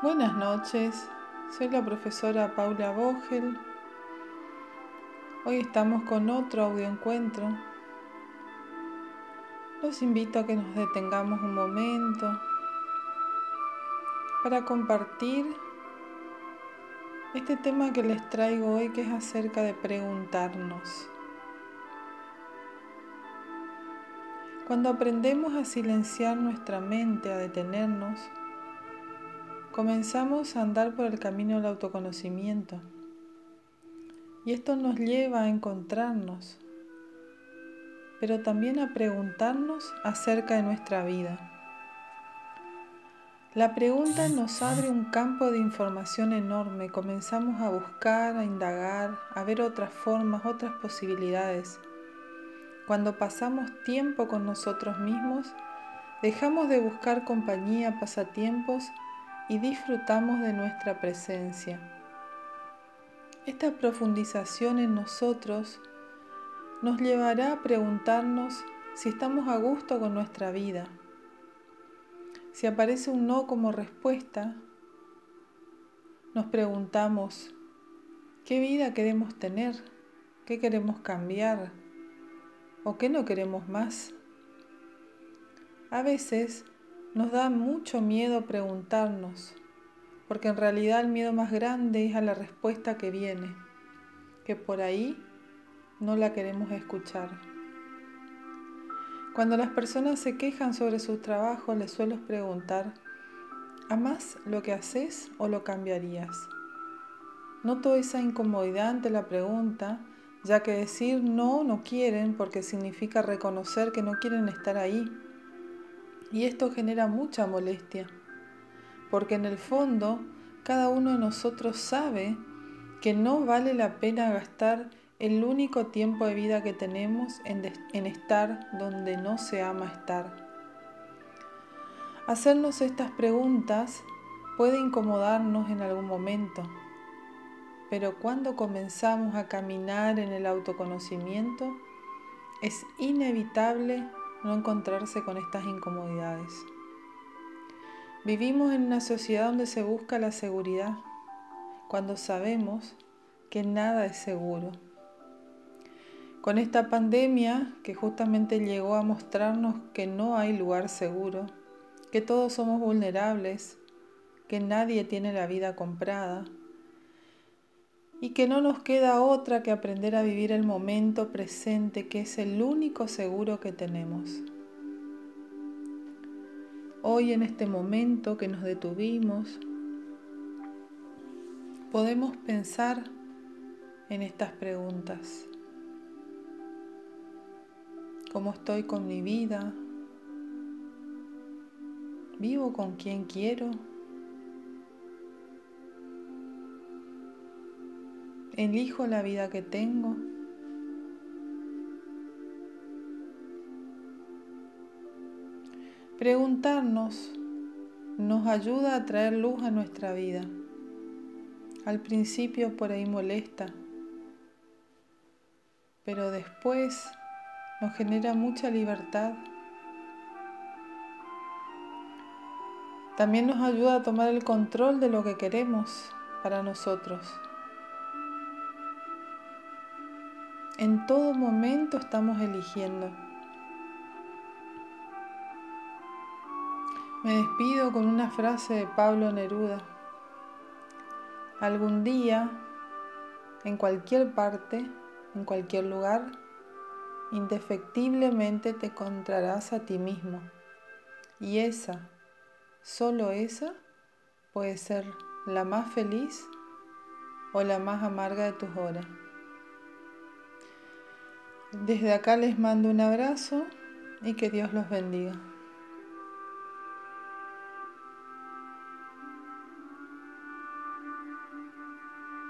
Buenas noches, soy la profesora Paula Vogel. Hoy estamos con otro audioencuentro. Los invito a que nos detengamos un momento para compartir este tema que les traigo hoy que es acerca de preguntarnos. Cuando aprendemos a silenciar nuestra mente, a detenernos, comenzamos a andar por el camino del autoconocimiento. Y esto nos lleva a encontrarnos, pero también a preguntarnos acerca de nuestra vida. La pregunta nos abre un campo de información enorme. Comenzamos a buscar, a indagar, a ver otras formas, otras posibilidades. Cuando pasamos tiempo con nosotros mismos, dejamos de buscar compañía, pasatiempos y disfrutamos de nuestra presencia. Esta profundización en nosotros nos llevará a preguntarnos si estamos a gusto con nuestra vida. Si aparece un no como respuesta, nos preguntamos, ¿qué vida queremos tener? ¿Qué queremos cambiar? ¿O qué no queremos más? A veces nos da mucho miedo preguntarnos, porque en realidad el miedo más grande es a la respuesta que viene, que por ahí no la queremos escuchar. Cuando las personas se quejan sobre sus trabajos, les suelo preguntar, ¿amas lo que haces o lo cambiarías? Noto esa incomodidad ante la pregunta, ya que decir no no quieren porque significa reconocer que no quieren estar ahí y esto genera mucha molestia, porque en el fondo cada uno de nosotros sabe que no vale la pena gastar el único tiempo de vida que tenemos en, estar donde no se ama estar. Hacernos estas preguntas puede incomodarnos en algún momento, pero cuando comenzamos a caminar en el autoconocimiento, es inevitable no encontrarse con estas incomodidades. Vivimos en una sociedad donde se busca la seguridad, cuando sabemos que nada es seguro. Con esta pandemia que justamente llegó a mostrarnos que no hay lugar seguro, que todos somos vulnerables, que nadie tiene la vida comprada, y que no nos queda otra que aprender a vivir el momento presente, que es el único seguro que tenemos. Hoy en este momento que nos detuvimos, podemos pensar en estas preguntas. ¿Cómo estoy con mi vida? ¿Vivo con quien quiero? Elijo la vida que tengo. Preguntarnos nos ayuda a traer luz a nuestra vida. Al principio por ahí molesta, pero después nos genera mucha libertad. También nos ayuda a tomar el control de lo que queremos para nosotros. En todo momento estamos eligiendo. Me despido con una frase de Pablo Neruda. Algún día, en cualquier parte, en cualquier lugar, indefectiblemente te encontrarás a ti mismo. Y esa, solo esa, puede ser la más feliz o la más amarga de tus horas. Desde acá les mando un abrazo y que Dios los bendiga.